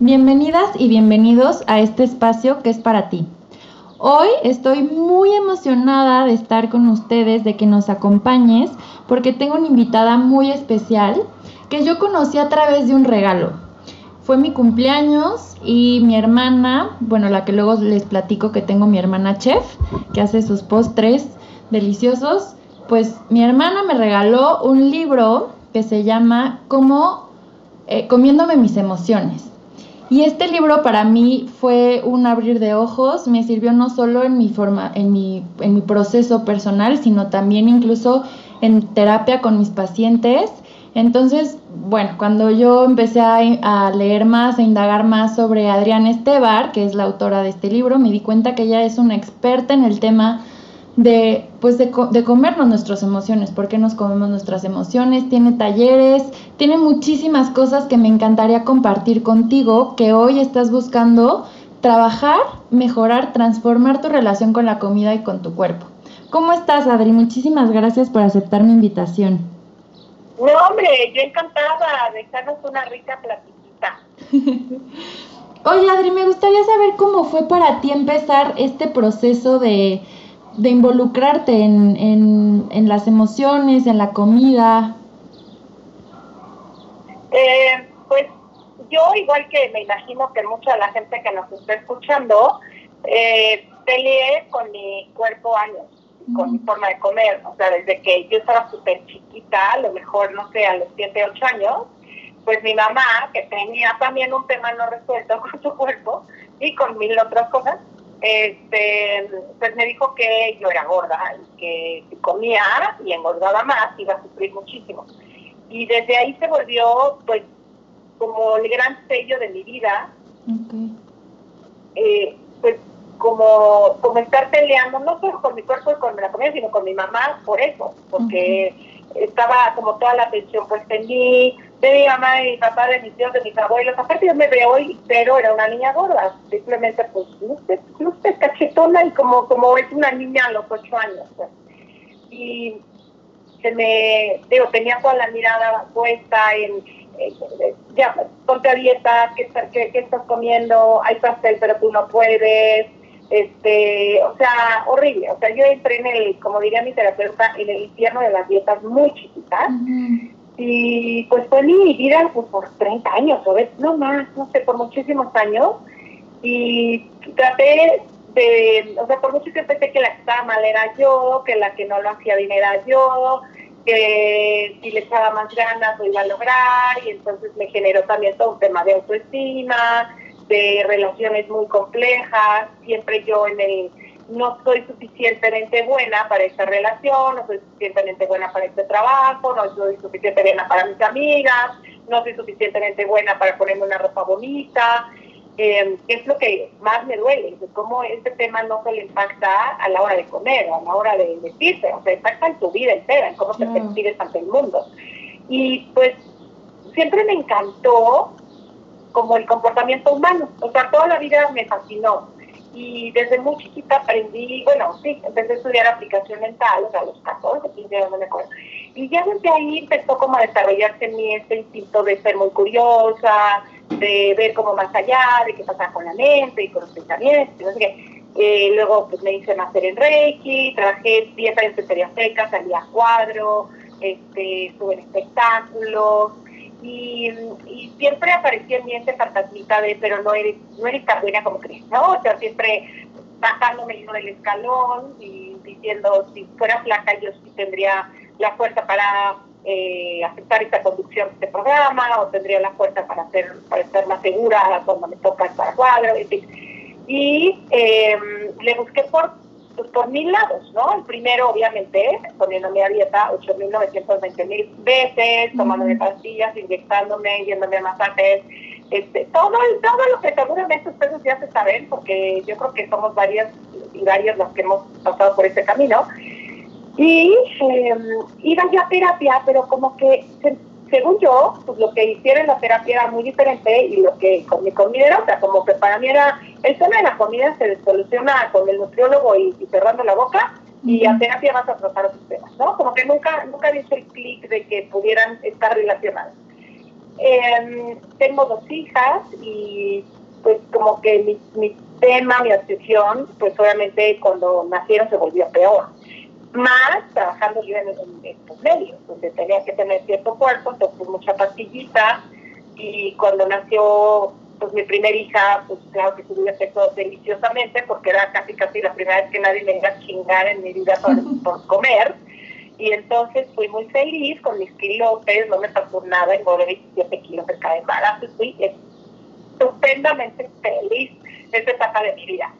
Bienvenidas y bienvenidos a este espacio que es para ti. Hoy estoy muy emocionada de estar con ustedes, de que nos acompañes, porque tengo una invitada muy especial que yo conocí a través de un regalo. Fue mi cumpleaños y mi hermana, bueno, la que luego les platico que tengo mi hermana chef, que hace sus postres deliciosos, pues mi hermana me regaló un libro que se llama Como eh, Comiéndome mis emociones. Y este libro para mí fue un abrir de ojos, me sirvió no solo en mi forma, en mi, en mi proceso personal, sino también incluso en terapia con mis pacientes. Entonces, bueno, cuando yo empecé a, a, leer más, a indagar más sobre Adriana Estebar, que es la autora de este libro, me di cuenta que ella es una experta en el tema de, pues de, de, comernos nuestras emociones, por qué nos comemos nuestras emociones, tiene talleres, tiene muchísimas cosas que me encantaría compartir contigo, que hoy estás buscando trabajar, mejorar, transformar tu relación con la comida y con tu cuerpo. ¿Cómo estás, Adri? Muchísimas gracias por aceptar mi invitación. No, hombre, yo encantada de echarnos una rica platiquita. Oye, Adri, me gustaría saber cómo fue para ti empezar este proceso de de involucrarte en, en, en, las emociones, en la comida? Eh, pues yo, igual que me imagino que mucha de la gente que nos está escuchando, eh, peleé con mi cuerpo años, con mi forma de comer. O sea, desde que yo estaba súper chiquita, a lo mejor, no sé, a los 7, 8 años, pues mi mamá, que tenía también un tema no resuelto con su cuerpo y con mil otras cosas, este, pues me dijo que yo era gorda y que si comía y engordaba más iba a sufrir muchísimo. Y desde ahí se volvió, pues, como el gran sello de mi vida. Eh, pues, como, como estar peleando, no solo con mi cuerpo y con la comida, sino con mi mamá por eso, porque estaba como toda la atención puesta en mí, de mi mamá, de mi papá, de mis tíos, de mis abuelos. Aparte yo me veo hoy, pero era una niña gorda. Simplemente pues luces, luces cachetona y como, como es una niña a los ocho años. Pues. Y se me, digo, tenía toda la mirada puesta en, ya, ponte a dieta, ¿qué, qué, qué estás comiendo? Hay pastel, pero tú no puedes. Este, o sea, horrible. O sea, yo entré en el, como diría mi terapeuta, en el infierno de las dietas muy chiquitas. Y pues fue mi vida pues, por 30 años, o no más, no sé, por muchísimos años. Y traté de, o sea, por mucho tiempo pensé que la que estaba mal era yo, que la que no lo hacía bien era yo, que si le echaba más ganas lo iba a lograr, y entonces me generó también todo un tema de autoestima, de relaciones muy complejas, siempre yo en el no soy suficientemente buena para esta relación, no soy suficientemente buena para este trabajo, no soy suficientemente buena para mis amigas, no soy suficientemente buena para ponerme una ropa bonita, eh, es lo que más me duele, de cómo este tema no solo impacta a la hora de comer, a la hora de vestirse, o sea, impacta en tu vida entera, en cómo te percibes ante el mundo. Y pues siempre me encantó como el comportamiento humano, o sea, toda la vida me fascinó y desde muy chiquita aprendí, bueno, sí, empecé a estudiar aplicación mental, o sea, a los 14, 15 años, no me acuerdo. Y ya desde ahí empezó como a desarrollarse en mí este instinto de ser muy curiosa, de ver como más allá, de qué pasa con la mente y con los pensamientos, no sé. Eh, luego pues me hice máster en Reiki, trabajé 10 años en Feria Seca, salía a cuadro, este, estuve en espectáculos, y, y, siempre aparecía en mí ese fantasmita de, pero no eres, no eres tan buena como crees, ¿no? O sea, siempre bajándome yo del escalón y diciendo, si fuera flaca yo sí tendría la fuerza para eh, aceptar esta conducción de este programa, o tendría la fuerza para ser, para estar más segura cuando me toca estar cuadro, Y eh, le busqué por pues, por mil lados, ¿no? El primero, obviamente, poniéndome a dieta 8.920 mil veces, tomándome pastillas, inyectándome, yéndome a masajes, este, todo, todo lo que seguramente ustedes ya se saben, porque yo creo que somos varias y varios los que hemos pasado por ese camino. Y eh, iba yo a terapia, pero como que, según yo, pues lo que hiciera en la terapia era muy diferente y lo que con mi comida era otra, como que para mí era, el tema de la comida se soluciona con el nutriólogo y, cerrando la boca, y a terapia vas a tratar otros temas, ¿no? Como que nunca, nunca hice el clic de que pudieran estar relacionados. Em, tengo dos hijas y pues como que mi, mi tema, mi obsesión, pues obviamente cuando nacieron se volvió peor. Más trabajando yo en, estos medios, donde tenía que tener cierto cuerpo, entonces mucha pastillita. Y cuando nació pues mi primera hija, pues claro que tuve sexo deliciosamente, porque era casi casi la primera vez que nadie me iba a chingar en mi vida por, por comer. Y entonces fui muy feliz con mis kilotes, no me pasó nada, engordé 27 kilos de cada embarazo, fui estupendamente feliz esa etapa de mi vida.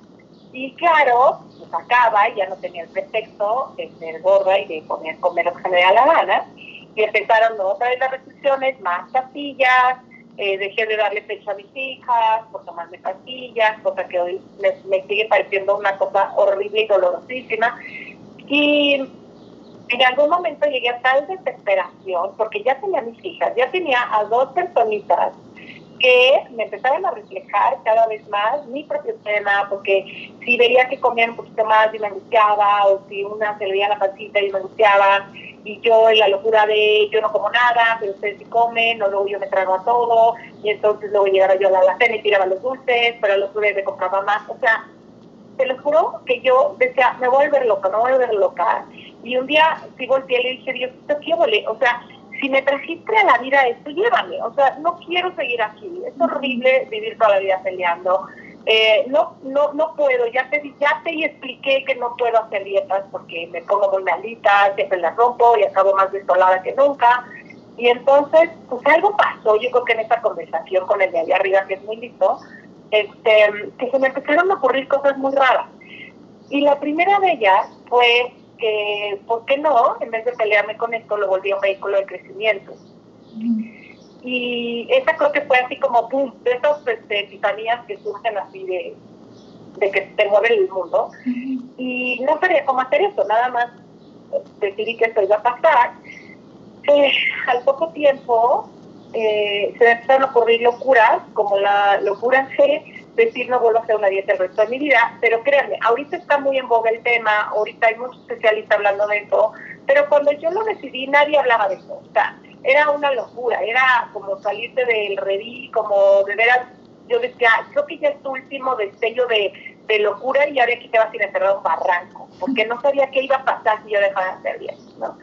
Y claro, pues acaba y ya no tenía el pretexto de ser gorda y de poner comer lo que me da la gana. Y empezaron otra vez las restricciones, más pastillas, eh, dejé de darle pecho a mis hijas por tomarme pastillas, cosa que hoy me, me sigue pareciendo una cosa horrible y dolorosísima. Y en algún momento llegué a tal desesperación, porque ya tenía mis hijas, ya tenía a dos personitas que me empezaron a reflejar cada vez más mi propio tema, porque si veía que comían un poquito más y me angustiaba, o si una se le veía la pancita y me angustiaba, y yo en la locura de yo no como nada, pero ustedes sí comen, o luego yo me trago a todo, y entonces luego llegaba yo a la alacena y tiraba los dulces, pero los dulces me compraba más, o sea, te lo juro que yo decía, me voy a volver loca, me voy a volver loca, y un día sí volteé y le dije, Dios, ¿qué vale? O sea, si me trajiste a la vida esto, llévame. O sea, no quiero seguir aquí. Es horrible vivir toda la vida peleando. Eh, no, no, no puedo. Ya te, ya te expliqué que no puedo hacer dietas porque me pongo muy malita, siempre las rompo y acabo más desolada que nunca. Y entonces, pues algo pasó, yo creo que en esta conversación con el de allá arriba, que es muy listo, este, que se me empezaron a ocurrir cosas muy raras. Y la primera de ellas fue que, ¿por qué no? En vez de pelearme con esto, lo volví un vehículo de crecimiento. Y esa creo que fue así como, ¡pum!, de esas este, titanías que surgen así de, de que te mueve el mundo. Y no sabía cómo hacer eso, nada más decidí que esto iba a pasar. Eh, al poco tiempo eh, se me empezaron a ocurrir locuras, como la locura G, decir no vuelvo a hacer una dieta el resto de mi vida, pero créanme, ahorita está muy en boga el tema, ahorita hay muchos especialistas hablando de eso, pero cuando yo lo decidí nadie hablaba de eso, o sea, era una locura, era como salirte del redí, como de veras, yo decía, creo que ya es tu último destello de, de locura y ahora aquí te vas a ir un barranco, porque no sabía qué iba a pasar si yo dejaba de hacer bien, ¿no?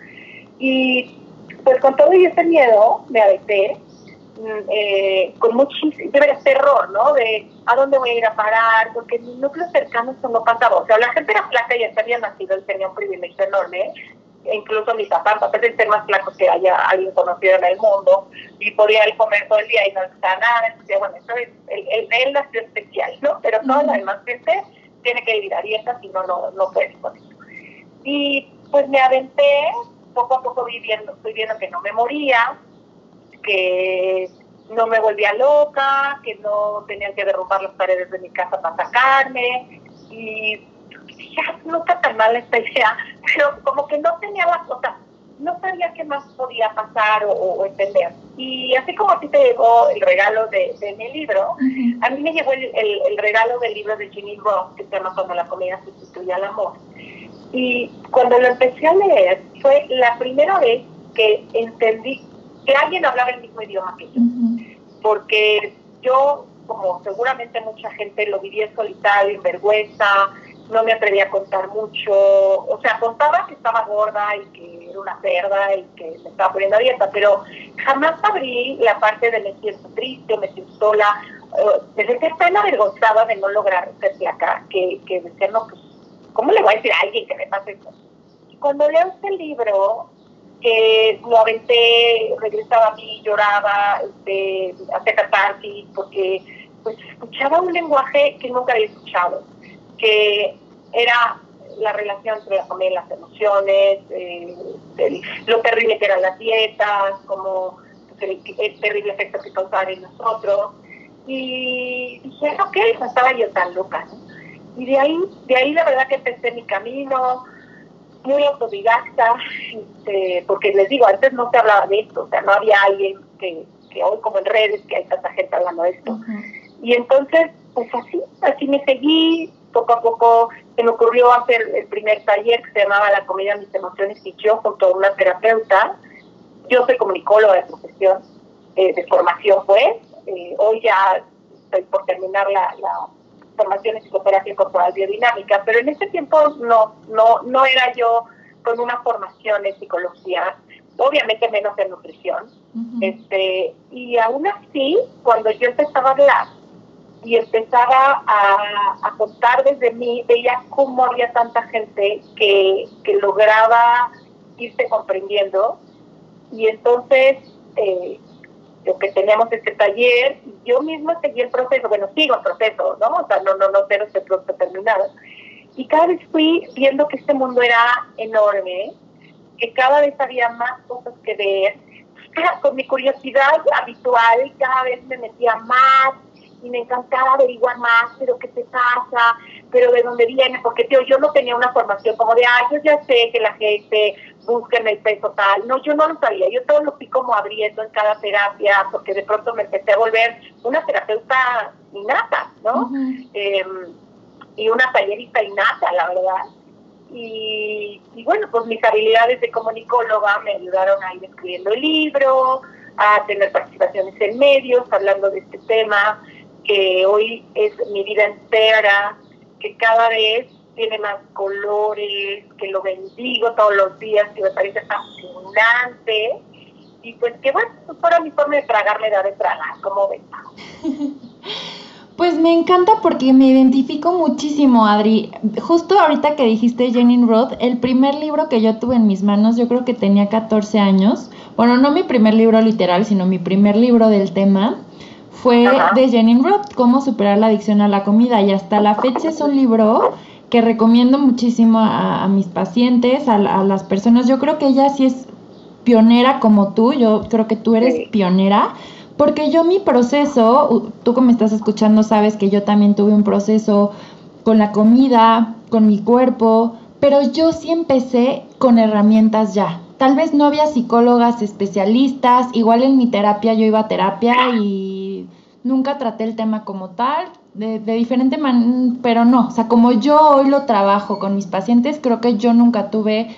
Y pues con todo ese miedo me aventé, eh, con muchísimo, de terror, ¿no? De a dónde voy a ir a parar, porque en mi núcleo cercano eso no pasaba. O sea, la gente era flaca y ya había nacido, él tenía un privilegio enorme. E incluso mi papá, papá de ser más flaco que haya alguien conocido en el mundo, y podía él comer todo el día y no estaba nada. Entonces, bueno, eso es, él, él, nació especial, ¿no? Pero toda la demás gente tiene que vivir a dieta, si no, no, no puede con eso. Y pues me aventé, poco a poco viviendo, estoy viendo que no me moría, que no me volvía loca, que no tenían que derrumbar las paredes de mi casa para sacarme. Y ya no está tan mal esta idea, pero como que no tenía las cosas, no sabía qué más podía pasar o, entender. Y así como a ti te llegó el regalo de, mi libro, a mí me llegó el, el, regalo del libro de Ginny Ross, que se llama Cuando la comida sustituye al amor. Y cuando lo empecé a leer, fue la primera vez que entendí que alguien hablaba el mismo idioma que yo. Porque yo, como seguramente mucha gente, lo vivía solitario, en vergüenza, no me atrevía a contar mucho. O sea, contaba que estaba gorda y que era una cerda y que me estaba poniendo dieta, pero jamás abrí la parte de me siento triste, me siento sola. Uh, me sentía tan avergonzada de no lograr ser flaca que, que decía, no, pues, ¿cómo le voy a decir a alguien que me pase eso? Y cuando leo este libro, que lo aventé, regresaba a mí, lloraba, este, hacía catarsis, porque pues escuchaba un lenguaje que nunca había escuchado, que era la relación entre la y las emociones, eh, lo terrible que eran las dietas, como pues, el, terrible efecto que causaban en nosotros. Y dije, ok, no estaba yo tan loca. Y de ahí, de ahí la verdad que empecé mi camino, muy autodidacta, este, porque les digo, antes no se hablaba de esto, o sea, no había alguien que, que hoy como en redes, que hay tanta gente hablando de esto. Y entonces, pues así, así me seguí, poco a poco se me ocurrió hacer el primer taller que se llamaba La comida, mis emociones y yo, junto a una terapeuta. Yo soy comunicóloga de profesión, eh, de formación pues, eh, hoy ya estoy por terminar la, la formación en psicoterapia corporal biodinámica, pero en ese tiempo no, no, no era yo con una formación en psicología, obviamente menos en nutrición. este, y aún así, cuando yo empezaba a hablar y empezaba a, contar desde mí, veía cómo había tanta gente que, que lograba irse comprendiendo. Y entonces, eh, lo que teníamos este taller, yo misma seguí el proceso, bueno, sigo el proceso, ¿no? O sea, no, no, no tengo este proceso terminado. Y cada vez fui viendo que este mundo era enorme, que cada vez había más cosas que ver. Con mi curiosidad habitual, cada vez me metía más y me encantaba averiguar más, pero qué te pasa, pero de dónde viene, porque tío, yo no tenía una formación como de, ah, yo ya sé que la gente busca en el peso tal. No, yo no lo sabía, yo todo lo fui como abriendo en cada terapia, porque de pronto me empecé a volver una terapeuta innata, ¿no? Em, y una tallerista innata, la verdad. Y, y, bueno, pues mis habilidades de comunicóloga me ayudaron a ir escribiendo el libro, a tener participaciones en medios, hablando de este tema que hoy es mi vida entera, que cada vez tiene más colores, que lo bendigo todos los días, que me parece fascinante. Y pues que bueno, pues para mi forma de tragarme da de tragar, como ven. Pues me encanta porque me identifico muchísimo, Adri. Justo ahorita que dijiste Jenny Roth, el primer libro que yo tuve en mis manos, yo creo que tenía 14 años. Bueno, no mi primer libro literal, sino mi primer libro del tema fue de Jenny Roth, Cómo superar la adicción a la comida. Y hasta la fecha es un libro que recomiendo muchísimo a, mis pacientes, a, las personas. Yo creo que ella sí es pionera como tú, yo creo que tú eres pionera, porque yo mi proceso, tú que me estás escuchando sabes que yo también tuve un proceso con la comida, con mi cuerpo, pero yo sí empecé con herramientas ya. Tal vez no había psicólogas especialistas, igual en mi terapia yo iba a terapia y nunca traté el tema como tal, de, diferente manera, pero no, o sea, como yo hoy lo trabajo con mis pacientes, creo que yo nunca tuve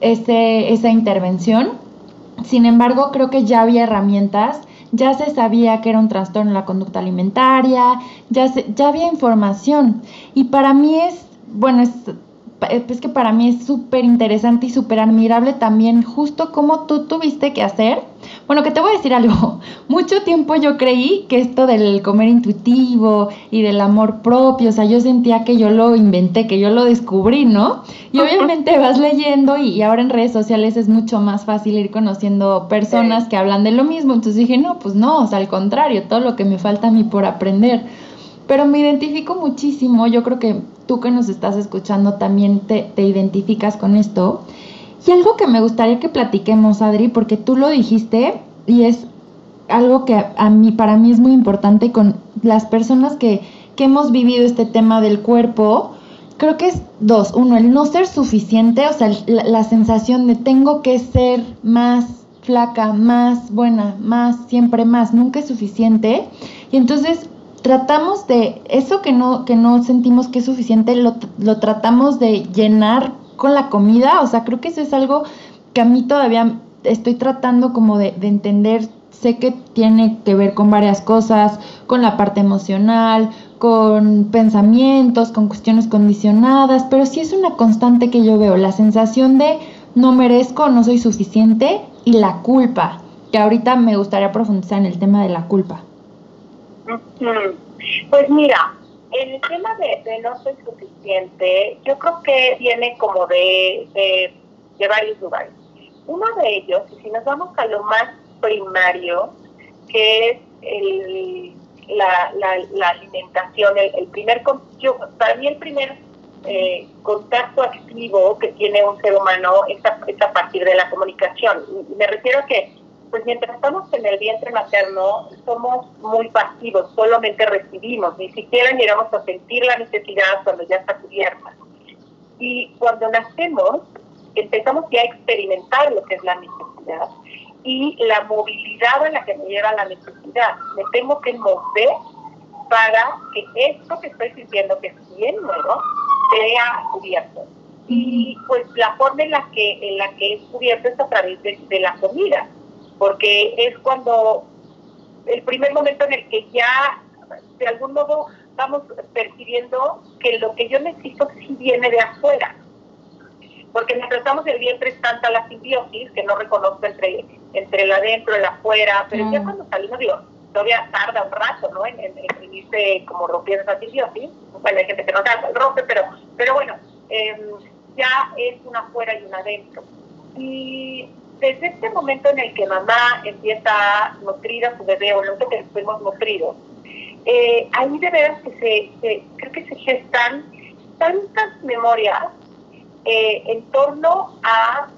ese, esa intervención. Sin embargo, creo que ya había herramientas, ya se sabía que era un trastorno en la conducta alimentaria, ya, ya había información. Y para mí es, bueno, es es que para mí es súper interesante y súper admirable también justo cómo tú tuviste que hacer. Bueno, que te voy a decir algo. Mucho tiempo yo creí que esto del comer intuitivo y del amor propio, o sea, yo sentía que yo lo inventé, que yo lo descubrí, ¿no? Y obviamente vas leyendo y, ahora en redes sociales es mucho más fácil ir conociendo personas que hablan de lo mismo. Entonces dije, no, pues no, o sea, al contrario, todo lo que me falta a mí por aprender pero me identifico muchísimo, yo creo que tú que nos estás escuchando también te, identificas con esto. Y algo que me gustaría que platiquemos, Adri, porque tú lo dijiste y es algo que a mí, para mí es muy importante con las personas que, que hemos vivido este tema del cuerpo, creo que es dos. Uno, el no ser suficiente, o sea, la, la, sensación de tengo que ser más flaca, más buena, más, siempre más, nunca es suficiente. Y entonces tratamos de, eso que no, que no sentimos que es suficiente, lo, lo tratamos de llenar con la comida, o sea, creo que eso es algo que a mí todavía estoy tratando como de, de entender, sé que tiene que ver con varias cosas, con la parte emocional, con pensamientos, con cuestiones condicionadas, pero sí es una constante que yo veo, la sensación de no merezco, no soy suficiente y la culpa, que ahorita me gustaría profundizar en el tema de la culpa. Pues mira, el tema de, no soy suficiente, yo creo que viene como de, de, varios lugares. Uno de ellos, y si nos vamos a lo más primario, que es el, la, la, alimentación, el, primer, yo, para mí el primer eh, contacto activo que tiene un ser humano es a, partir de la comunicación. me refiero a que, pues mientras estamos en el vientre materno, somos muy pasivos, solamente recibimos, ni siquiera llegamos a sentir la necesidad cuando ya está cubierta. Y cuando nacemos, empezamos ya a experimentar lo que es la necesidad y la movilidad a la que me lleva la necesidad. Me tengo que mover para que esto que estoy sintiendo, que es bien nuevo, sea cubierto. Y pues la forma en la que, en la que es cubierto es a través de, la comida, porque es cuando el primer momento en el que ya de algún modo vamos percibiendo que lo que yo necesito sí viene de afuera. Porque mientras estamos el vientre es tanta la simbiosis que no reconozco entre, entre el adentro, el afuera, pero ya cuando salimos, digo, todavía tarda un rato, ¿no? En, en, en irse como rompiendo esa simbiosis. Bueno, hay gente que no tarda, rompe, pero, pero bueno, em, ya es una afuera y una adentro. Y desde este momento en el que mamá empieza a nutrir a su bebé, o sé que fuimos nutridos, eh, ahí de veras que se, creo que se gestan tantas memorias eh, en torno a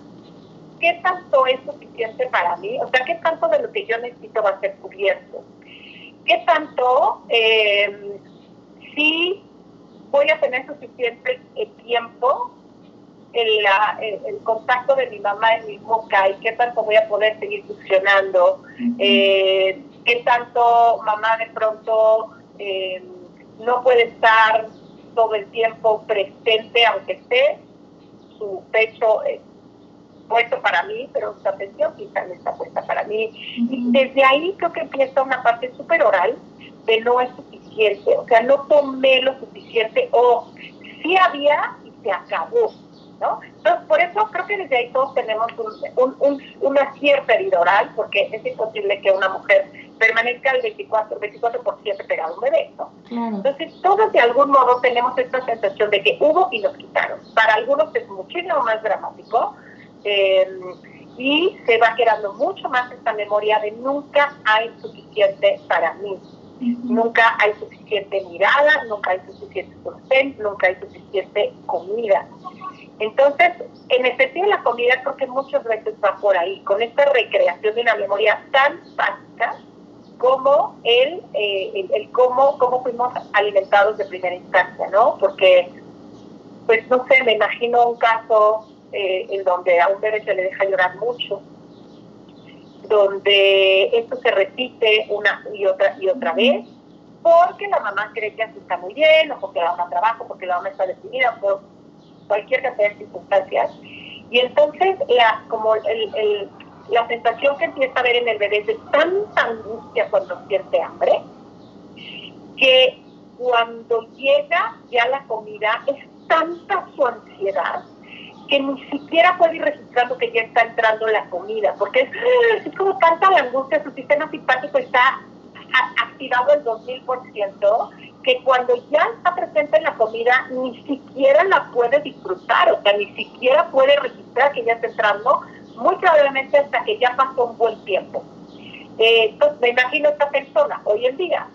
qué tanto es suficiente para mí, o sea, qué tanto de lo que yo necesito va a ser cubierto, qué tanto eh, sí voy a tener suficiente tiempo el, el, contacto de mi mamá en mi boca y qué tanto voy a poder seguir funcionando, eh, qué tanto mamá de pronto eh, no puede estar todo el tiempo presente, aunque esté su pecho eh, puesto para mí, pero su atención quizá no está puesta para mí. Y desde ahí creo que empieza una parte súper oral de no es suficiente, o sea, no tomé lo suficiente o sí había y se acabó. ¿No? Entonces, por eso creo que desde ahí todos tenemos un, una cierta herida oral, porque es imposible que una mujer permanezca al 24, 24 por 7 pegado a un bebé, ¿no? Entonces, todos de algún modo tenemos esta sensación de que hubo y nos quitaron. Para algunos es muchísimo más dramático, eh, y se va quedando mucho más esta memoria de nunca hay suficiente para mí. Nunca hay suficiente mirada, nunca hay suficiente sostén, nunca hay suficiente comida. Entonces, en de la comida, creo que muchas veces va por ahí, con esta recreación de una memoria tan básica como el, eh, el, cómo, cómo fuimos alimentados de primera instancia, ¿no? Porque, pues no sé, me imagino un caso eh, en donde a un bebé se le deja llorar mucho, donde esto se repite una y otra y otra vez, porque la mamá cree que así está muy bien, o porque la mamá trabaja, porque la mamá está decidida, por cualquier cantidad de circunstancias. Y entonces, la, como el, la sensación que empieza a ver en el bebé es de tanta angustia cuando siente hambre, que cuando llega ya la comida es tanta su ansiedad que ni siquiera puede ir registrando que ya está entrando la comida, porque es, como tanta la angustia, su sistema simpático está activado el 2000%, que cuando ya está presente en la comida, ni siquiera la puede disfrutar, o sea, ni siquiera puede registrar que ya está entrando, muy probablemente hasta que ya pasó un buen tiempo. Eh, entonces, me imagino esta persona hoy en día,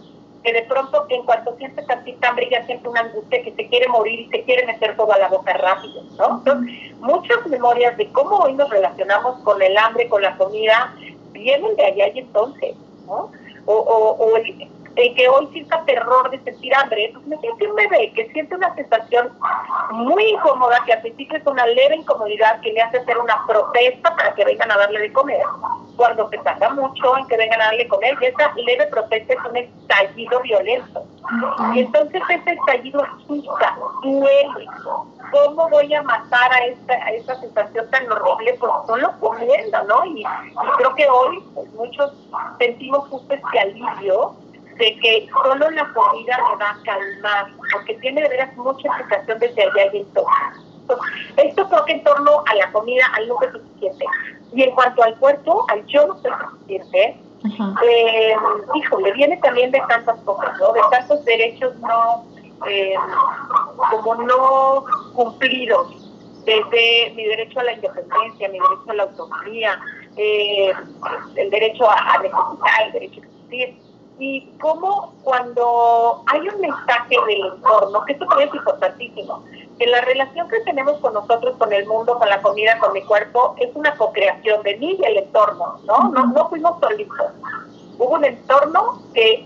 que de pronto en cuanto siente tantita hambre ya siente una angustia que se quiere morir y se quiere meter todo a la boca rápido, ¿no? Entonces, muchas memorias de cómo hoy nos relacionamos con el hambre, con la comida, vienen de allá y entonces, ¿no? O, o, o el, que hoy sienta terror de sentir hambre, pues me siente un bebé que siente una sensación muy incómoda, que al principio es una leve incomodidad que le hace hacer una protesta para que vengan a darle de comer cuando se tarda mucho en que vengan a darle comer, y esa leve protesta es un estallido violento. Y entonces ese estallido asusta, duele. ¿Cómo voy a matar a esta, a esta sensación tan horrible? Pues solo comiendo, ¿no? Y, creo que hoy pues, muchos sentimos justo este alivio de que solo la comida me va a calmar, porque tiene de veras mucha explicación desde allá y entonces. Esto creo que en torno a la comida, al no es suficiente. Y en cuanto al cuerpo, al yo no soy suficiente, eh, híjole, viene también de tantas cosas, ¿no? De tantos derechos no, eh, como no cumplidos, desde mi derecho a la independencia, mi derecho a la autonomía, eh, el derecho a, necesitar, el derecho a existir. Y cómo cuando hay un mensaje del entorno, que esto también es importantísimo, que la relación que tenemos con nosotros, con el mundo, con la comida, con mi cuerpo, es una co-creación de mí y el entorno, ¿no? No, no fuimos solitos. Hubo un entorno que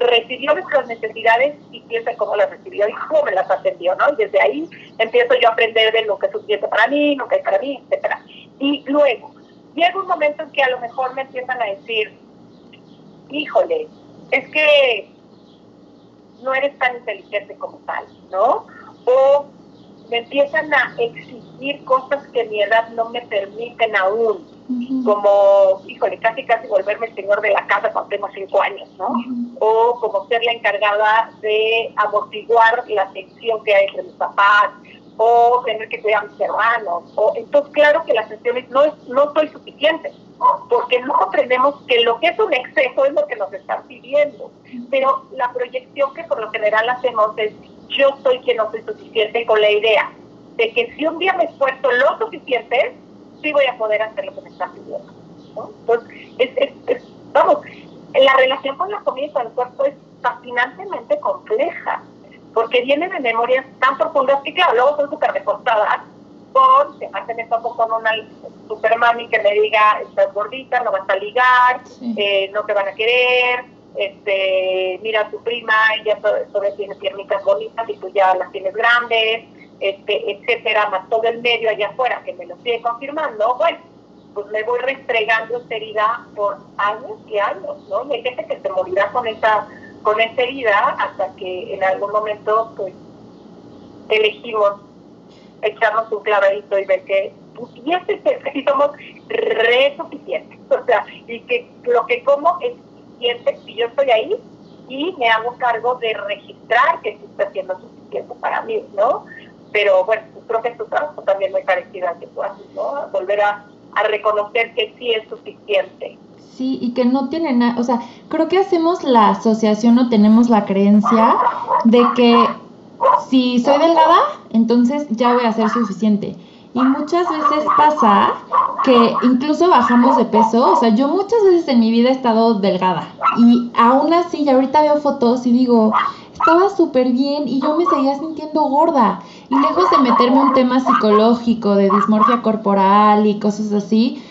recibió nuestras necesidades y piensa cómo las recibió y cómo me las atendió, ¿no? Y desde ahí empiezo yo a aprender de lo que es suficiente para mí, lo que es para mí, etcétera. Y luego, llega un momento en que a lo mejor me empiezan a decir, híjole, es que no eres tan inteligente como tal, ¿no? O me empiezan a exigir cosas que mi edad no me permiten aún, como, híjole, casi casi volverme el señor de la casa cuando tengo cinco años, ¿no? O como ser la encargada de amortiguar la tensión que hay entre mis papás, o tener que cuidar a mis hermanos. O, entonces, claro que las sesiones no, es, no soy suficiente, porque no comprendemos que lo que es un exceso es lo que nos están pidiendo. Pero la proyección que por lo general hacemos es, yo soy quien no soy suficiente con la idea de que si un día me esfuerzo lo suficiente, sí voy a poder hacer lo que me están pidiendo. Entonces, es, es, vamos, la relación con la comida y con el cuerpo es fascinantemente compleja porque vienen de memorias tan profundas que, claro, luego son súper recortadas por, se me topo con una super mami que me diga, estás gordita, no vas a ligar, eh, no te van a querer, este, mira a tu prima, ella sobre tiene piernitas bonitas y tú ya las tienes grandes, este, etcétera, más todo el medio allá afuera que me lo sigue confirmando, bueno, pues me voy restregando esta herida por años y años, ¿no? Y hay gente que se morirá con esa con esa herida hasta que en algún momento pues elegimos echarnos un clavadito y ver que y este, somos re suficientes, o sea, y que lo que como es suficiente si yo estoy ahí y me hago cargo de registrar que sí está siendo suficiente para mí, ¿no? Pero bueno, creo que es tu trabajo también muy parecido al que tú haces, ¿no? Volver a, a reconocer que sí es suficiente Sí, y que no tiene nada, o sea, creo que hacemos la asociación o tenemos la creencia de que si soy delgada, entonces ya voy a ser suficiente. Y muchas veces pasa que incluso bajamos de peso, o sea, yo muchas veces en mi vida he estado delgada y aún así, ya ahorita veo fotos y digo, estaba súper bien y yo me seguía sintiendo gorda. Y lejos de meterme un tema psicológico de dismorfia corporal y cosas así,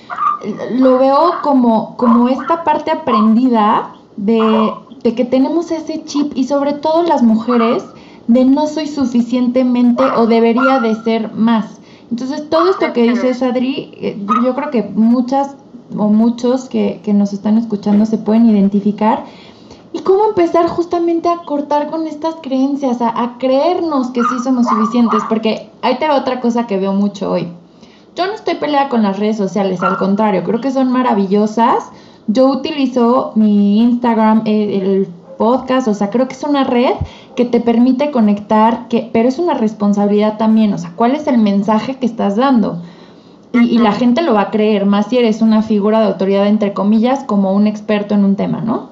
lo veo como, como esta parte aprendida de, que tenemos ese chip y sobre todo las mujeres de no soy suficientemente o debería de ser más. Entonces todo esto que dices Adri, eh, yo creo que muchas o muchos que, que nos están escuchando se pueden identificar. ¿Y cómo empezar justamente a cortar con estas creencias, a, a creernos que sí somos suficientes? Porque ahí te va otra cosa que veo mucho hoy. Yo no estoy peleada con las redes sociales, al contrario, creo que son maravillosas. Yo utilizo mi Instagram, eh, el podcast, o sea, creo que es una red que te permite conectar, que, pero es una responsabilidad también, o sea, ¿cuál es el mensaje que estás dando? Y, la gente lo va a creer, más si eres una figura de autoridad, entre comillas, como un experto en un tema, ¿no?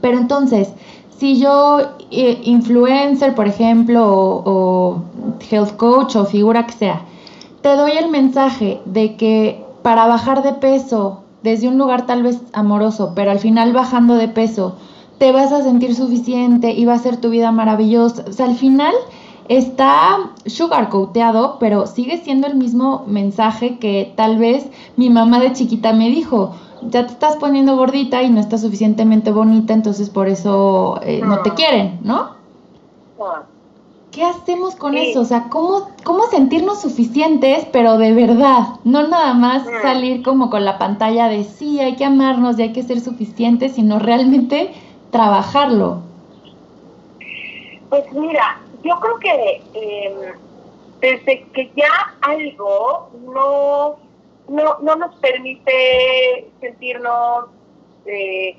Pero entonces, si yo, eh, influencer, por ejemplo, o health coach o figura que sea, te doy el mensaje de que para bajar de peso desde un lugar tal vez amoroso, pero al final bajando de peso, te vas a sentir suficiente y va a ser tu vida maravillosa. O sea, al final está sugar coateado, pero sigue siendo el mismo mensaje que tal vez mi mamá de chiquita me dijo. Ya te estás poniendo gordita y no estás suficientemente bonita, entonces por eso eh, no te quieren, ¿no? ¿Qué hacemos con eso? O sea, ¿cómo, ¿cómo sentirnos suficientes, pero de verdad? No nada más mm. salir como con la pantalla de sí, hay que amarnos y hay que ser suficientes, sino realmente trabajarlo. Pues mira, yo creo que em, desde que ya algo no, no, no nos permite sentirnos eh,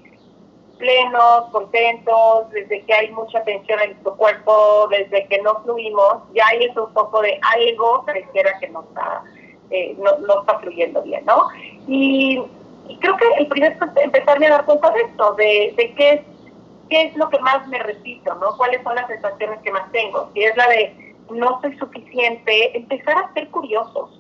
plenos, contentos, desde que hay mucha tensión en nuestro cuerpo, desde que no fluimos, ya hay es un poco de algo pareciera que no está, eh, no, no, está fluyendo bien, ¿no? Y, creo que el primer es empezarme a dar cuenta de esto, de, de qué, es, qué es lo que más me repito, ¿no? ¿Cuáles son las sensaciones que más tengo? Si es la de no soy suficiente, empezar a ser curiosos.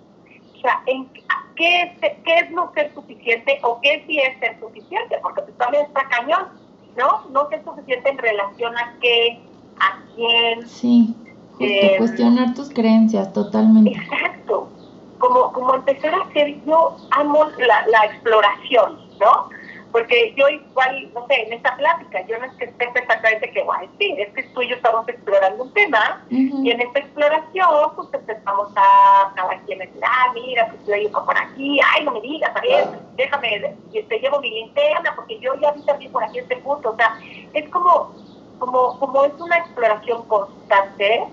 O sea, ¿en, qué es, qué es no ser suficiente o qué sí es ser suficiente, porque pues también está cañón, ¿no? No ser suficiente en relación a qué, a quién. Sí. Justo, cuestionar tus creencias totalmente. Exacto. Como, como empezar a hacer, yo amo la, la exploración, ¿no? Porque yo igual, no sé, en esta plática, yo no es que esté exactamente que guay, sí, es que tú y yo estamos explorando un tema y en esta exploración pues empezamos a cada quien decir, ah, mira, pues yo ido por aquí, ay, no me digas, a ver, déjame, te llevo mi linterna porque yo ya vi también por aquí este punto, o sea, es como, como, como es una exploración constante,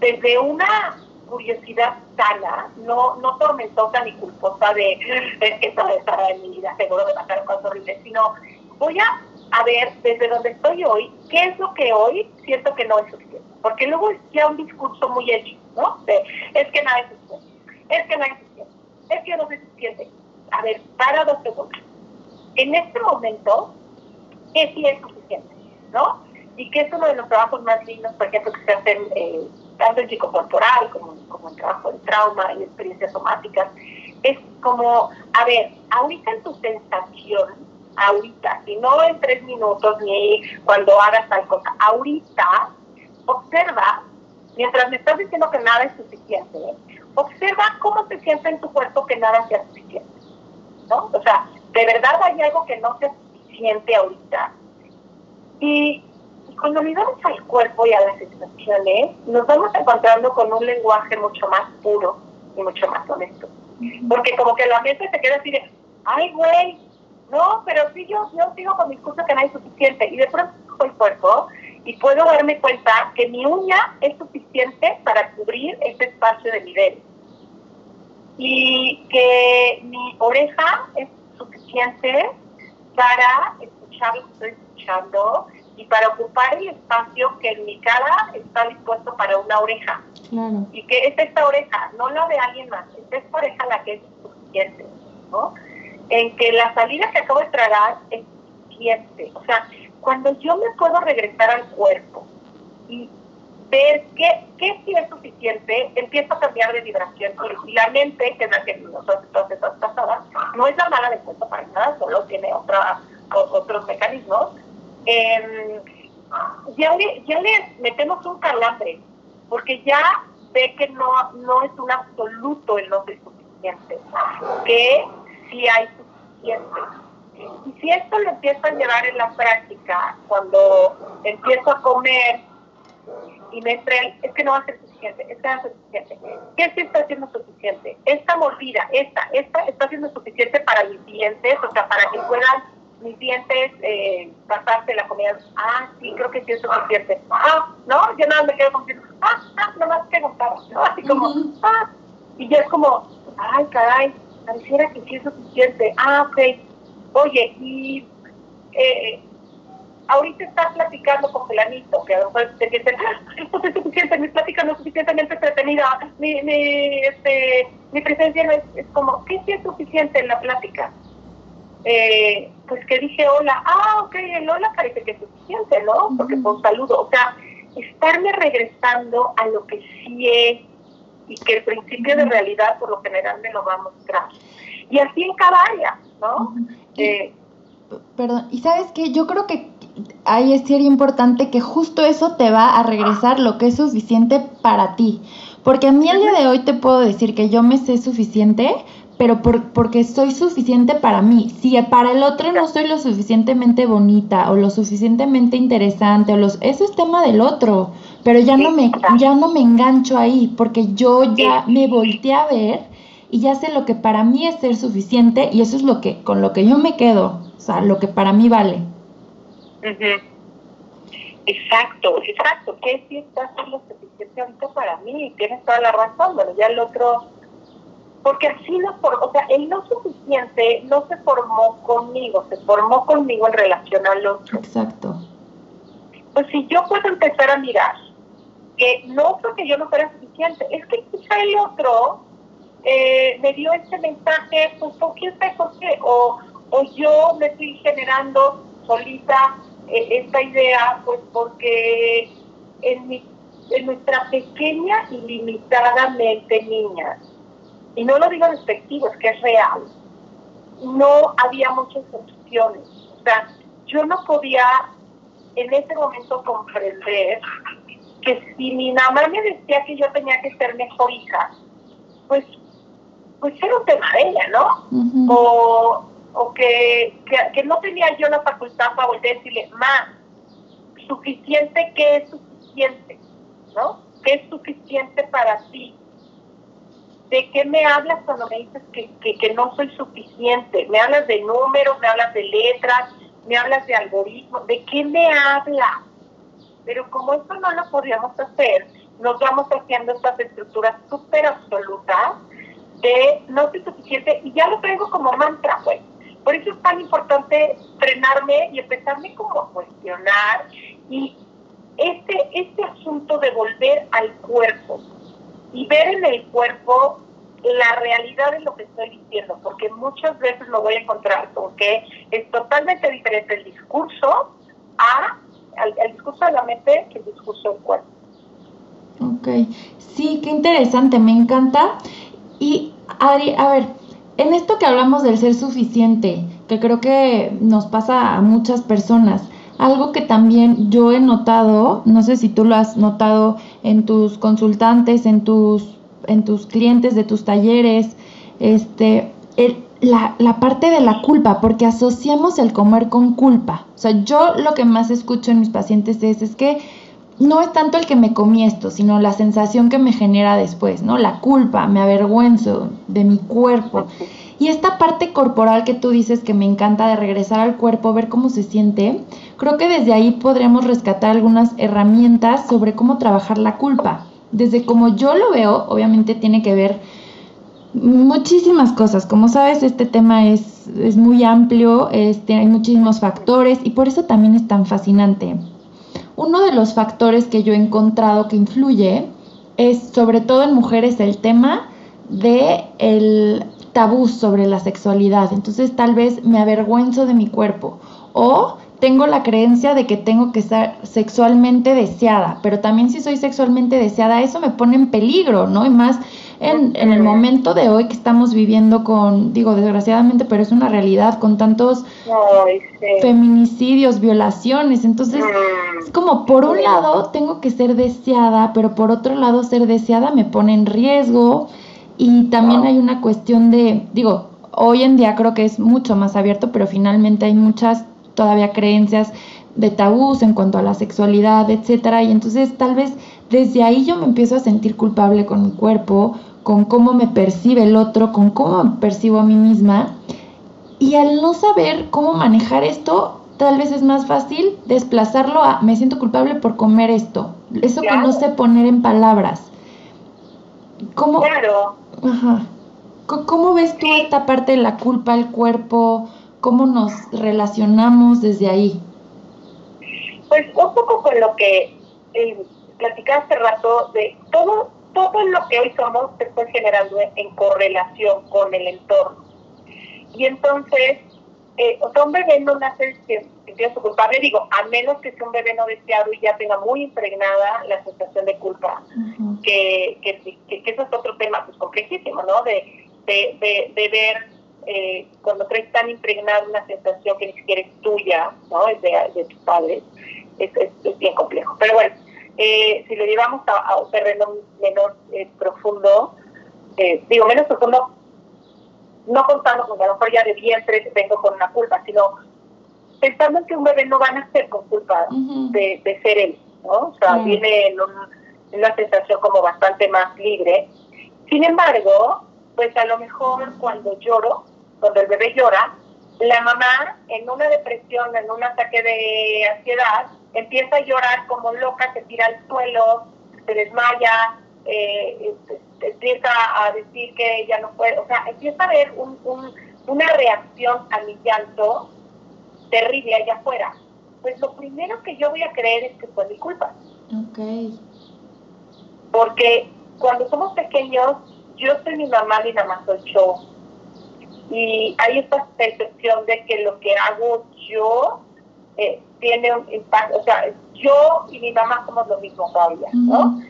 desde una curiosidad sana, no, no tormentosa ni culposa de es que esto estará en mi vida, seguro de pasar cosas horribles, sino voy a, a ver desde donde estoy hoy, qué es lo que hoy siento que no es suficiente. Porque luego es ya un discurso muy hecho, ¿no? De, es que nada es suficiente, es que nada es suficiente, es que no es suficiente. A ver, para dos segundos. En este momento, ¿qué sí es suficiente? ¿No? Y que es uno de los trabajos más lindos, por ejemplo, que se hacen eh, tanto en psicocorporal como, como en trabajo de trauma y experiencias somáticas, es como, a ver, ahorita en tu sensación, ahorita, y no en tres minutos ni cuando hagas tal cosa, ahorita, observa, mientras me estás diciendo que nada es suficiente, observa cómo te sientes en tu cuerpo que nada sea suficiente, ¿no? O sea, de verdad hay algo que no sea suficiente ahorita. Y cuando miramos al cuerpo y a las sensaciones, nos vamos encontrando con un lenguaje mucho más puro y mucho más honesto. Porque como que la mente se queda así de, ay, güey, no, pero sí yo, yo sigo con mi discurso que no es suficiente. Y de pronto el cuerpo y puedo darme cuenta que mi uña es suficiente para cubrir ese espacio de nivel. Y que mi oreja es suficiente para escuchar lo que estoy escuchando y para ocupar el espacio que en mi cara está dispuesto para una oreja. Y que es esta oreja, no la de alguien más, es esta oreja la que es suficiente, ¿no? En que la salida que acabo de tragar es suficiente. O sea, cuando yo me puedo regresar al cuerpo y ver qué, qué sí es suficiente, empiezo a cambiar de vibración. Y la mente, que es la que nosotros esas pasadas, no es la mala de cuento para nada, solo tiene otra, otros mecanismos eh, ya, le, ya le metemos un calambre, porque ya ve que no, no es un absoluto el no ser suficiente, que sí hay suficiente. Y si esto lo empiezo a llevar en la práctica, cuando empiezo a comer y me entra es que no va a ser suficiente, es que no va a ser suficiente. ¿Qué sí está haciendo suficiente? Esta mordida, esta, esta está haciendo suficiente para mis dientes, o sea, para que puedan mis dientes, eh, pasarse la comida. Ah, sí, creo que sí es suficiente. Ah, no, yo nada me quedo con ah, ah, nomás que gustaba, ¿no? Así como, ah, y ya es como, ay, caray, pareciera que sí es suficiente. Ah, ok. Oye, y eh, ahorita estás platicando con Pelanito, que a lo mejor te dicen, ah, esto es suficiente, mi plática no es suficientemente entretenida, mi, mi, este, mi presencia no es, es como, ¿qué sí es suficiente en la plática? Eh, pues que dije hola, ah, ok, el hola parece que es suficiente, ¿no? Porque fue un saludo. O sea, estarme regresando a lo que sí es y que el principio de realidad por lo general me lo va a mostrar. Y así en cada área, ¿no? Eh, perdón, y sabes que yo creo que ahí es ser importante que justo eso te va a regresar lo que es suficiente para ti. Porque a mí el día de hoy te puedo decir que yo me sé suficiente, pero porque soy suficiente para mí. Si para el otro no soy lo suficientemente bonita o lo suficientemente interesante o los eso es tema del otro, pero ya no me ya no me engancho ahí porque yo ya me volteé a ver y ya sé lo que para mí es ser suficiente y eso es lo que con lo que yo me quedo, o sea, lo que para mí vale. Exacto, exacto, que si está lo suficiente ahorita para mí, tienes toda la razón, bueno, ya el otro porque así no, por, o sea, el no suficiente no se formó conmigo, se formó conmigo en relación al otro. Exacto. Pues si yo puedo empezar a mirar que no porque yo no fuera suficiente, es que quizá el otro eh, me dio este mensaje, pues por qué por qué, o, o yo me estoy generando solita eh, esta idea, pues porque en, mi, en nuestra pequeña y limitada mente niña, y no lo digo despectivo, es que es real, no había muchas opciones. O sea, yo no podía en ese momento comprender que si mi mamá me decía que yo tenía que ser mejor hija, pues, pues era un tema de ella, ¿no? O, o que, que, no tenía yo la facultad para volver a decirle, más suficiente, ¿qué es suficiente? ¿No? ¿Qué es suficiente para ti? ¿De qué me hablas cuando me dices que, que, no soy suficiente? ¿Me hablas de números, me hablas de letras, me hablas de algoritmos? ¿De qué me hablas? Pero como eso no lo podíamos hacer, nos vamos haciendo estas estructuras súper absolutas de no soy suficiente y ya lo traigo como mantra, pues. Por eso es tan importante frenarme y empezarme como a cuestionar y este, este asunto de volver al cuerpo y ver en el cuerpo la realidad de lo que estoy diciendo, porque muchas veces me voy a encontrar con que es totalmente diferente el discurso a, al, discurso de la mente que el discurso del cuerpo. Ok, sí, qué interesante, me encanta. Y Adri, a ver, en esto que hablamos del ser suficiente, que creo que nos pasa a muchas personas, algo que también yo he notado, no sé si tú lo has notado en tus consultantes, en tus, en tus clientes de tus talleres, este, la, la, parte de la culpa, porque asociamos el comer con culpa. O sea, yo lo que más escucho en mis pacientes es, es que no es tanto el que me comí esto, sino la sensación que me genera después, ¿no? La culpa, me avergüenzo de mi cuerpo. Y esta parte corporal que tú dices que me encanta de regresar al cuerpo, ver cómo se siente, creo que desde ahí podremos rescatar algunas herramientas sobre cómo trabajar la culpa. Desde como yo lo veo, obviamente tiene que ver muchísimas cosas. Como sabes, este tema es, es muy amplio, este, hay muchísimos factores y por eso también es tan fascinante. Uno de los factores que yo he encontrado que influye es sobre todo en mujeres el tema de el tabú sobre la sexualidad. Entonces tal vez me avergüenzo de mi cuerpo o tengo la creencia de que tengo que ser sexualmente deseada, pero también si soy sexualmente deseada, eso me pone en peligro, ¿no? Y más en, el momento de hoy que estamos viviendo con, digo, desgraciadamente, pero es una realidad, con tantos feminicidios, violaciones. Entonces, mm. es como, por un lado, tengo que ser deseada, pero por otro lado, ser deseada me pone en riesgo. Y también hay una cuestión de, digo, hoy en día creo que es mucho más abierto, pero finalmente hay muchas todavía creencias de tabús en cuanto a la sexualidad, etcétera, y entonces tal vez desde ahí yo me empiezo a sentir culpable con mi cuerpo, con cómo me percibe el otro, con cómo me percibo a mí misma. Y al no saber cómo manejar esto, tal vez es más fácil desplazarlo a me siento culpable por comer esto. Eso que no sé poner en palabras. ¿Cómo, claro. Ajá. ¿Cómo ves tú esta parte de la culpa al cuerpo? ¿Cómo nos relacionamos desde ahí? Pues un poco con lo que eh, platicaba hace rato, de todo todo lo que hoy somos se fue generando en correlación con el entorno. Y entonces, eh, o sea, un bebé no nace su culpable, digo, a menos que sea un bebé no deseado y ya tenga muy impregnada la sensación de culpa, que, que, que, eso es otro tema pues complejísimo, ¿no? De, de, de, ver eh, cuando traes tan impregnada una sensación que ni siquiera es tuya, ¿no? Es de, de tus padres, es, es bien complejo. Pero bueno, eh, si lo llevamos a, un terreno menos eh, profundo, eh, digo menos profundo, no contando con a lo mejor ya de vientre vengo con una culpa, sino pensando en que un bebé no va a nacer con culpa de, ser él, ¿no? O sea, viene en, una sensación como bastante más libre. Sin embargo, pues a lo mejor cuando lloro, cuando el bebé llora, la mamá en una depresión, en un ataque de ansiedad, empieza a llorar como loca, se tira al suelo, se desmaya, eh, empieza a decir que ya no puede, o sea, empieza a haber un, una reacción a mi llanto terrible allá afuera. Pues lo primero que yo voy a creer es que fue mi culpa. Okay. Porque cuando somos pequeños, yo soy mi mamá, mi mamá soy yo. Y hay esta percepción de que lo que hago yo eh, tiene un impacto, o sea, yo y mi mamá somos lo mismo todavía, ¿no?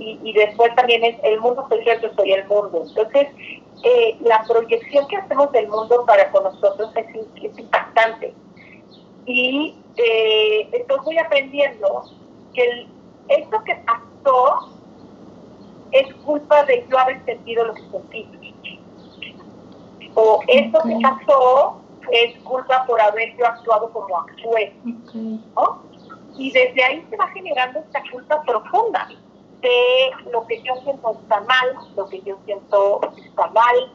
Y, y, después también es el mundo soy yo, yo soy el mundo. Entonces, eh, la proyección que hacemos del mundo para con nosotros es, es impactante. Y eh, entonces voy aprendiendo que esto que pasó es culpa de yo haber sentido lo que sentí. O esto que pasó es culpa por haber yo actuado como actué. Y desde ahí se va generando esta culpa profunda de lo que yo siento está mal, lo que yo siento está mal.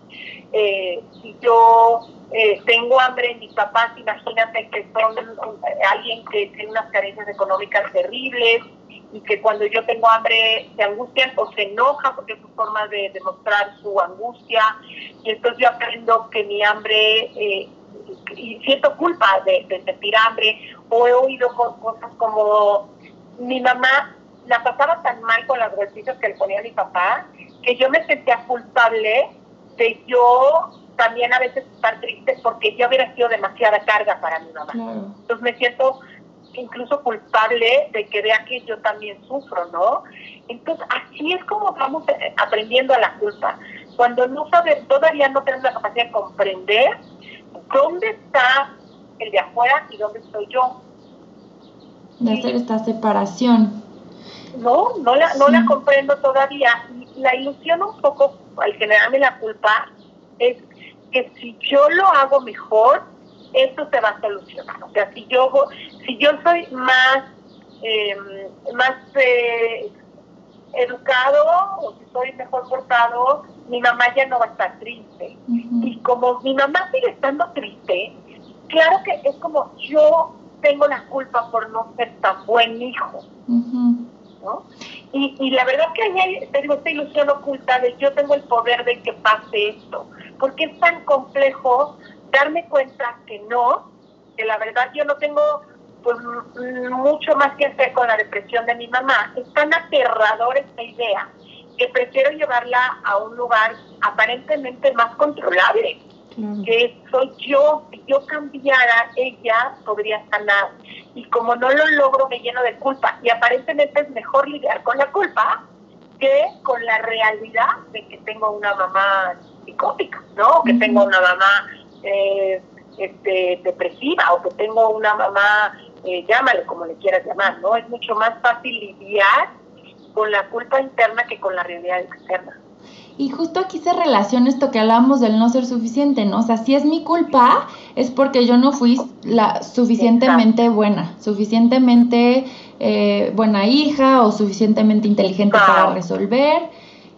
Eh, si yo eh, tengo hambre, mis papás, imagínate que son eh, alguien que tiene unas carencias económicas terribles y que cuando yo tengo hambre se angustian o se enojan porque es su forma de demostrar su angustia. Y entonces yo aprendo que mi hambre, y siento culpa de sentir hambre, o he oído cosas como mi mamá la pasaba tan mal con las golpizas que le ponía a mi papá, que yo me sentía culpable de yo también a veces estar triste porque yo hubiera sido demasiada carga para mi mamá. Entonces me siento incluso culpable de que vea que yo también sufro, ¿no? Entonces así es como vamos eh, aprendiendo a la culpa. Cuando no sabes, todavía no tenemos la capacidad de comprender dónde está el de afuera y dónde estoy yo. De hacer esta separación no, no la, no la comprendo todavía. La ilusión un poco, al generarme la culpa, es que si yo lo hago mejor, esto se va a solucionar. O sea, si yo, si yo soy más, em, más eh, educado o si soy mejor portado, mi mamá ya no va a estar triste. Y como mi mamá sigue estando triste, claro que es como yo tengo la culpa por no ser tan buen hijo. Y, la verdad que hay, tengo esta ilusión oculta de yo tengo el poder de que pase esto, porque es tan complejo darme cuenta que no, que la verdad yo no tengo pues mucho más que hacer con la depresión de mi mamá. Es tan aterrador esta idea que prefiero llevarla a un lugar aparentemente más controlable que soy yo, si yo cambiara, ella podría sanar. Y como no lo logro, me lleno de culpa. Y aparentemente es mejor lidiar con la culpa que con la realidad de que tengo una mamá psicótica, ¿no? Que tengo una mamá eh, este, depresiva o que tengo una mamá, eh, llámale como le quieras llamar, ¿no? Es mucho más fácil lidiar con la culpa interna que con la realidad externa. Y justo aquí se relaciona esto que hablábamos del no ser suficiente, ¿no? O sea, si es mi culpa, es porque yo no fui la suficientemente buena, suficientemente eh, buena hija o suficientemente inteligente para resolver.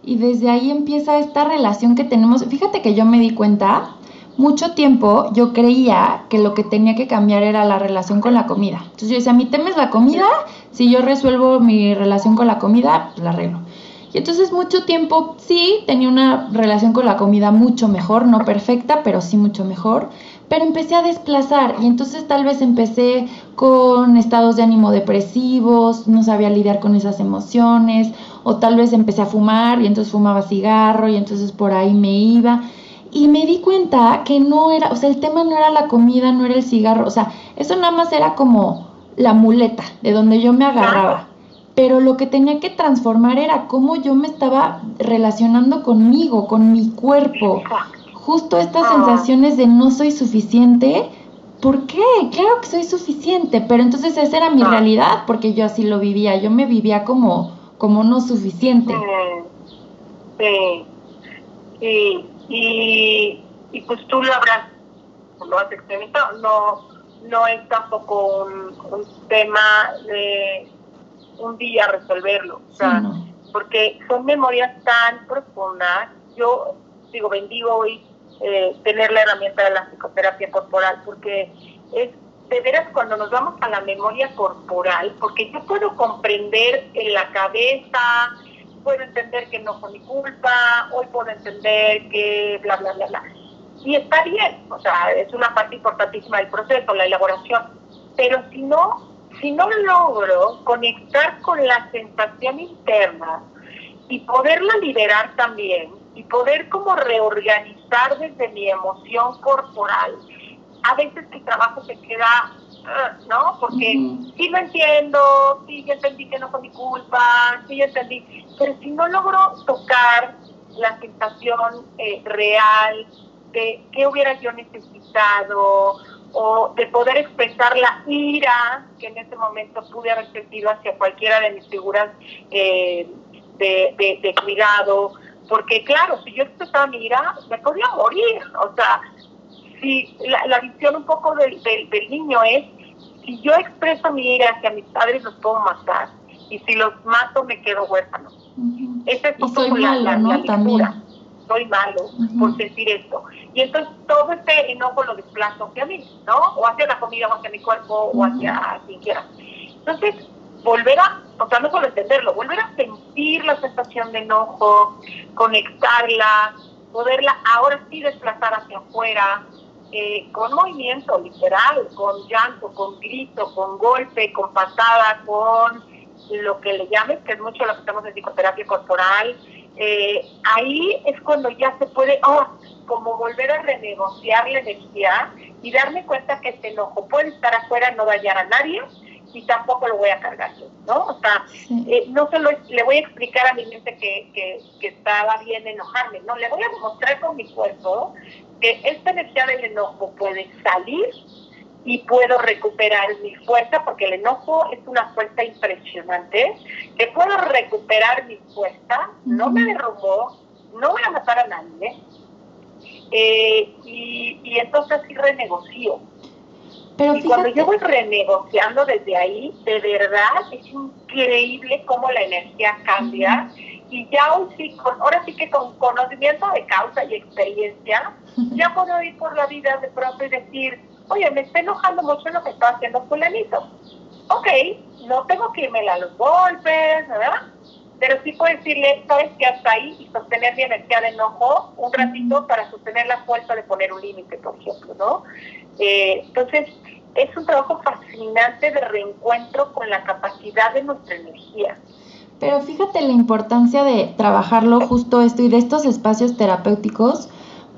Y desde ahí empieza esta relación que tenemos. Fíjate que yo me di cuenta, mucho tiempo yo creía que lo que tenía que cambiar era la relación con la comida. Entonces yo decía, mi tema es la comida, si yo resuelvo mi relación con la comida, pues la arreglo. Y entonces mucho tiempo sí tenía una relación con la comida mucho mejor, no perfecta, pero sí mucho mejor. Pero empecé a desplazar y entonces tal vez empecé con estados de ánimo depresivos, no sabía lidiar con esas emociones, o tal vez empecé a fumar y entonces fumaba cigarro y entonces por ahí me iba. Y me di cuenta que no era, o sea, el tema no era la comida, no era el cigarro, o sea, eso nada más era como la muleta de donde yo me agarraba pero lo que tenía que transformar era cómo yo me estaba relacionando conmigo, con mi cuerpo. Justo estas ah. sensaciones de no soy suficiente. ¿Por qué? Claro que soy suficiente, pero entonces esa era mi ah. realidad porque yo así lo vivía, yo me vivía como, como no suficiente. Sí, sí. Y, y, pues tú lo habrás, lo has experimentado, no, no es tampoco un tema de un día resolverlo, o sea, porque son memorias tan profundas. Yo digo, bendigo hoy eh, tener la herramienta de la psicoterapia corporal, porque es de veras cuando nos vamos a la memoria corporal, porque yo puedo comprender en la cabeza, puedo entender que no fue mi culpa, hoy puedo entender que bla, bla, bla, bla. Y está bien, o sea, es una parte importantísima del proceso, la elaboración. Pero si no, si no logro conectar con la sensación interna y poderla liberar también y poder como reorganizar desde mi emoción corporal, a veces mi trabajo se queda, ah, ¿no? Porque sí lo entiendo, sí ya entendí que no fue mi culpa, sí ya entendí, pero si no logro tocar la sensación eh, real de qué hubiera yo necesitado o de poder expresar la ira que en ese momento pude haber sentido hacia cualquiera de mis figuras eh, de, cuidado, porque claro, si yo expresaba mi ira, me podía morir, o sea, si la, visión un poco del, del, niño es, si yo expreso mi ira hacia mis padres, los puedo matar, y si los mato, me quedo huérfano. Esa es como la, la, También soy malo por sentir esto. Y entonces todo este enojo lo desplazo hacia mí, ¿no? O hacia la comida, o hacia mi cuerpo, o hacia quien quiera. Entonces, volver a, o sea, no solo entenderlo, volver a sentir la sensación de enojo, conectarla, poderla ahora sí desplazar hacia afuera, eh, con movimiento literal, con llanto, con grito, con golpe, con patada, con lo que le llames, que es mucho lo que estamos en psicoterapia corporal, eh, ahí es cuando ya se puede, oh, como volver a renegociar la energía y darme cuenta que este enojo puede estar afuera, no dañar a nadie y tampoco lo voy a cargar yo, ¿no? O sea, eh, no solo le voy a explicar a mi mente que, que, que estaba bien enojarme, no, le voy a demostrar con mi cuerpo que esta energía del enojo puede salir y puedo recuperar mi fuerza, porque el enojo es una fuerza impresionante, que puedo recuperar mi fuerza, no me derrumbó, no voy a matar a nadie, eh, y, y, entonces sí renegocio. Pero y cuando yo voy renegociando desde ahí, de verdad es increíble cómo la energía cambia. Y ya hoy sí, con, ahora sí que con conocimiento de causa y experiencia, ya puedo ir por la vida de pronto y decir, oye, me está enojando mucho lo que está haciendo fulanito. Ok, no tengo que irme a los golpes, ¿verdad? Pero sí puedo decirle, sabes que hasta ahí y sostener mi energía de enojo un ratito para sostener la fuerza de poner un límite, por ejemplo, ¿no? Eh, entonces, es un trabajo fascinante de reencuentro con la capacidad de nuestra energía. Pero fíjate la importancia de trabajarlo justo esto y de estos espacios terapéuticos,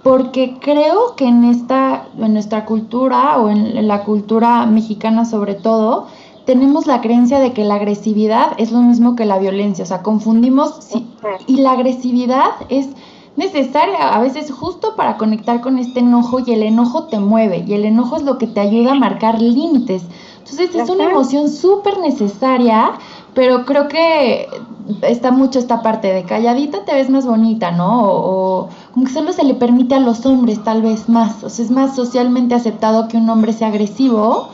porque creo que en esta, en nuestra cultura o en la cultura mexicana sobre todo, tenemos la creencia de que la agresividad es lo mismo que la violencia, o sea, confundimos y la agresividad es necesaria a veces justo para conectar con este enojo y el enojo te mueve y el enojo es lo que te ayuda a marcar límites. Entonces es una emoción súper necesaria, pero creo que está mucho esta parte de calladita te ves más bonita, ¿no? O, como que solo se le permite a los hombres tal vez más, o sea, es más socialmente aceptado que un hombre sea agresivo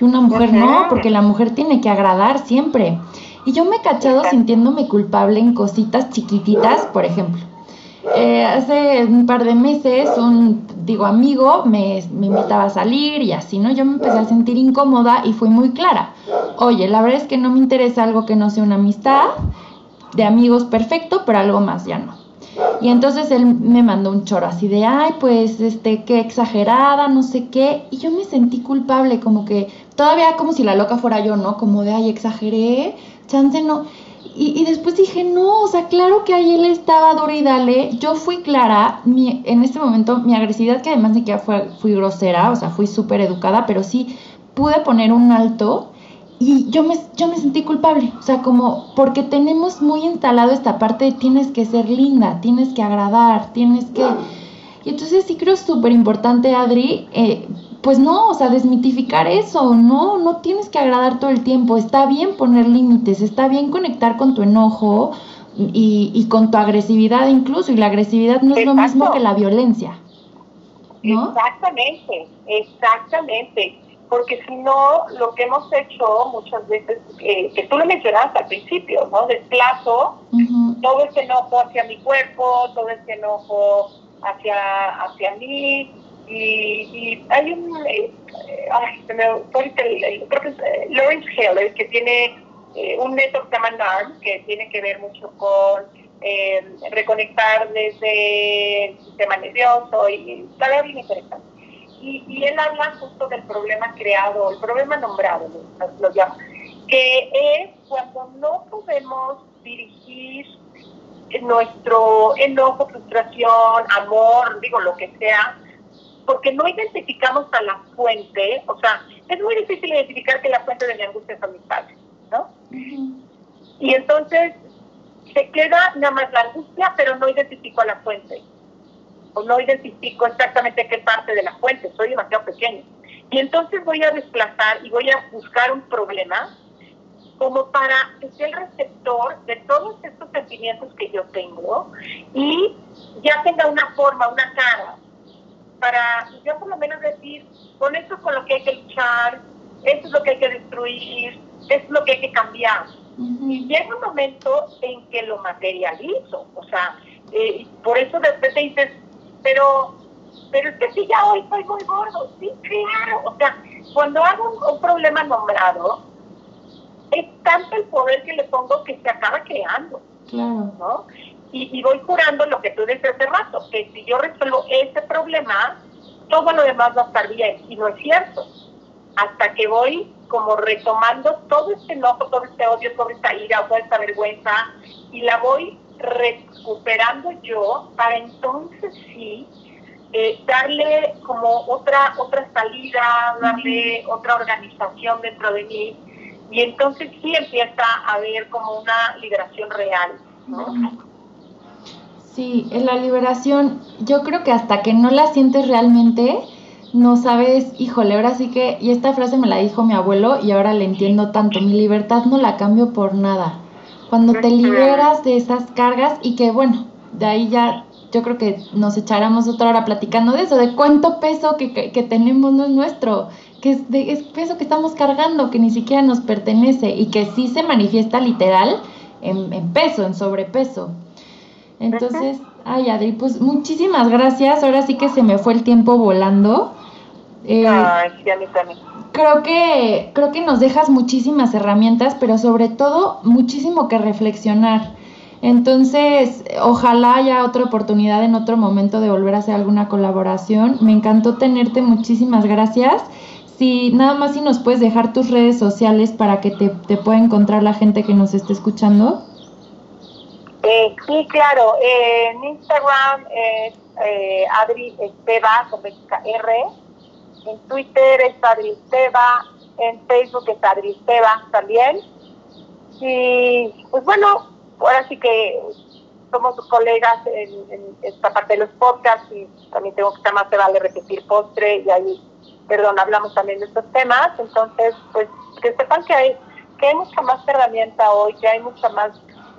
y una mujer no, porque la mujer tiene que agradar siempre. Y yo me he cachado sintiéndome culpable en cositas chiquititas, por ejemplo. Eh, hace un par de meses un, digo, amigo me, me, invitaba a salir y así, ¿no? Yo me empecé a sentir incómoda y fui muy clara. Oye, la verdad es que no me interesa algo que no sea una amistad, de amigos perfecto, pero algo más ya no. Y entonces él me mandó un choro así de, ay, pues, este, qué exagerada, no sé qué. Y yo me sentí culpable, como que todavía como si la loca fuera yo, ¿no? Como de, ay, exageré, chance no. Y, y después dije, no, o sea, claro que ahí él estaba duro y dale. Yo fui clara, mi, en este momento, mi agresividad, que además de que fue, fui grosera, o sea, fui súper educada, pero sí pude poner un alto y yo me, yo me sentí culpable, o sea, como porque tenemos muy instalado esta parte de tienes que ser linda, tienes que agradar, tienes que... Y entonces sí creo súper importante, Adri, eh, pues no, o sea, desmitificar eso, no, no tienes que agradar todo el tiempo, está bien poner límites, está bien conectar con tu enojo y, y con tu agresividad incluso, y la agresividad no es lo mismo que la violencia. ¿no? Exactamente, exactamente porque si no, lo que hemos hecho muchas veces, eh, que tú lo mencionaste al principio, ¿no? Desplazo todo ese enojo hacia mi cuerpo, todo ese enojo hacia, hacia mí, y, hay un, eh, ay, se me el, creo que es eh, Lawrence Heller, que tiene un método que se llama NARM, que tiene que ver mucho con reconectar desde el sistema nervioso, y está bien interesante. Y, él habla justo del problema creado, el problema nombrado, lo, llama, que es cuando no podemos dirigir nuestro enojo, frustración, amor, digo lo que sea, porque no identificamos a la fuente, o sea, es muy difícil identificar que la fuente de mi angustia son mis padres, ¿no? Y entonces se queda nada más la angustia, pero no identifico a la fuente o no identifico exactamente qué parte de la fuente, soy demasiado pequeño. Y entonces voy a desplazar y voy a buscar un problema como para que sea el receptor de todos estos sentimientos que yo tengo y ya tenga una forma, una cara, para yo por lo menos decir, con esto es con lo que hay que luchar, esto es lo que hay que destruir, esto es lo que hay que cambiar. Y llega un momento en que lo materializo, o sea, eh, por eso después te dices, pero, pero es que si ya hoy soy muy gordo, sí, claro, o sea, cuando hago un problema nombrado, es tanto el poder que le pongo que se acaba creando. Claro. ¿no? Y, voy curando lo que tú dices hace rato, que si yo resuelvo ese problema, todo lo demás va a estar bien. Y no es cierto. Hasta que voy como retomando todo este enojo, todo este odio, toda esta ira, toda esta vergüenza, y la voy recuperando yo para entonces sí eh, darle como otra otra salida, darle otra organización dentro de mí y entonces sí empieza a haber como una liberación real. Sí, en la liberación, yo creo que hasta que no la sientes realmente, no sabes, híjole, ahora sí que, y esta frase me la dijo mi abuelo y ahora le entiendo tanto, mi libertad no la cambio por nada. Cuando te liberas de esas cargas y que bueno, de ahí ya yo creo que nos echáramos otra hora platicando de eso, de cuánto peso que, que tenemos no es nuestro que es, de, es peso que estamos cargando, que ni siquiera nos pertenece y que sí se manifiesta literal en, peso, en sobrepeso. Entonces, ay Adri, pues muchísimas gracias. Ahora sí que se me fue el tiempo volando. Eh, ay, sí, a mí también. Creo que, creo que nos dejas muchísimas herramientas, pero sobre todo muchísimo que reflexionar. Entonces, ojalá haya otra oportunidad en otro momento de volver a hacer alguna colaboración. Me encantó tenerte, muchísimas gracias si nada más si nos puedes dejar tus redes sociales para que te, te pueda encontrar la gente que nos esté escuchando. Eh, sí, claro. en Instagram es eh, Adri Esteba con R. En Twitter es Adri Esteba. En Facebook es Adri Esteba también. Y pues bueno, ahora sí que somos colegas en, esta parte de los podcasts y también tengo que llamar Se Vale Repetir Postre y ahí perdón, hablamos también de estos temas, entonces, pues que sepan que hay, que hay mucha más herramienta hoy, que hay mucha más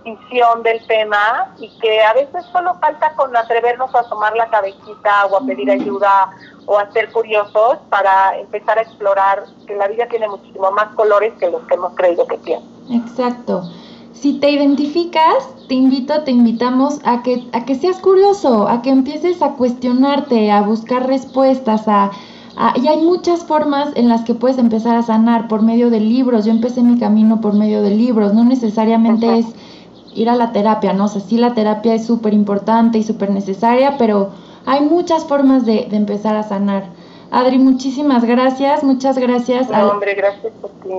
visión del tema y que a veces solo falta con atrevernos a tomar la cabecita o a pedir ayuda o a ser curiosos para empezar a explorar que la vida tiene muchísimo más colores que los que hemos creído que tiene. Exacto. Si te identificas, te invito, te invitamos a que, a que seas curioso, a que empieces a cuestionarte, a buscar respuestas, a, Ah, y hay muchas formas en las que puedes empezar a sanar por medio de libros. Yo empecé mi camino por medio de libros, no necesariamente es ir a la terapia, ¿no? O sea, sí la terapia es súper importante y súper necesaria, pero hay muchas formas de, empezar a sanar. Adri, muchísimas gracias, muchas gracias. No, hombre, gracias por ti.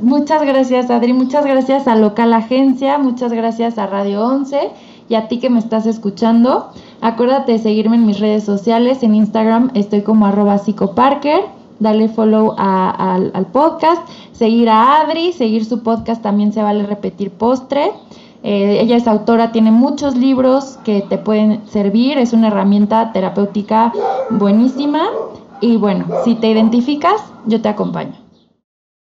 Muchas gracias, Adri, muchas gracias a Local Agencia, muchas gracias a Radio 11 y a ti que me estás escuchando. Acuérdate de seguirme en mis redes sociales. En Instagram estoy como arroba psicoparker. Dale follow al podcast. Seguir a Adri. Seguir su podcast también se vale repetir postre. Eh, ella es autora, tiene muchos libros que te pueden servir. Es una herramienta terapéutica buenísima. Y bueno, si te identificas, yo te acompaño.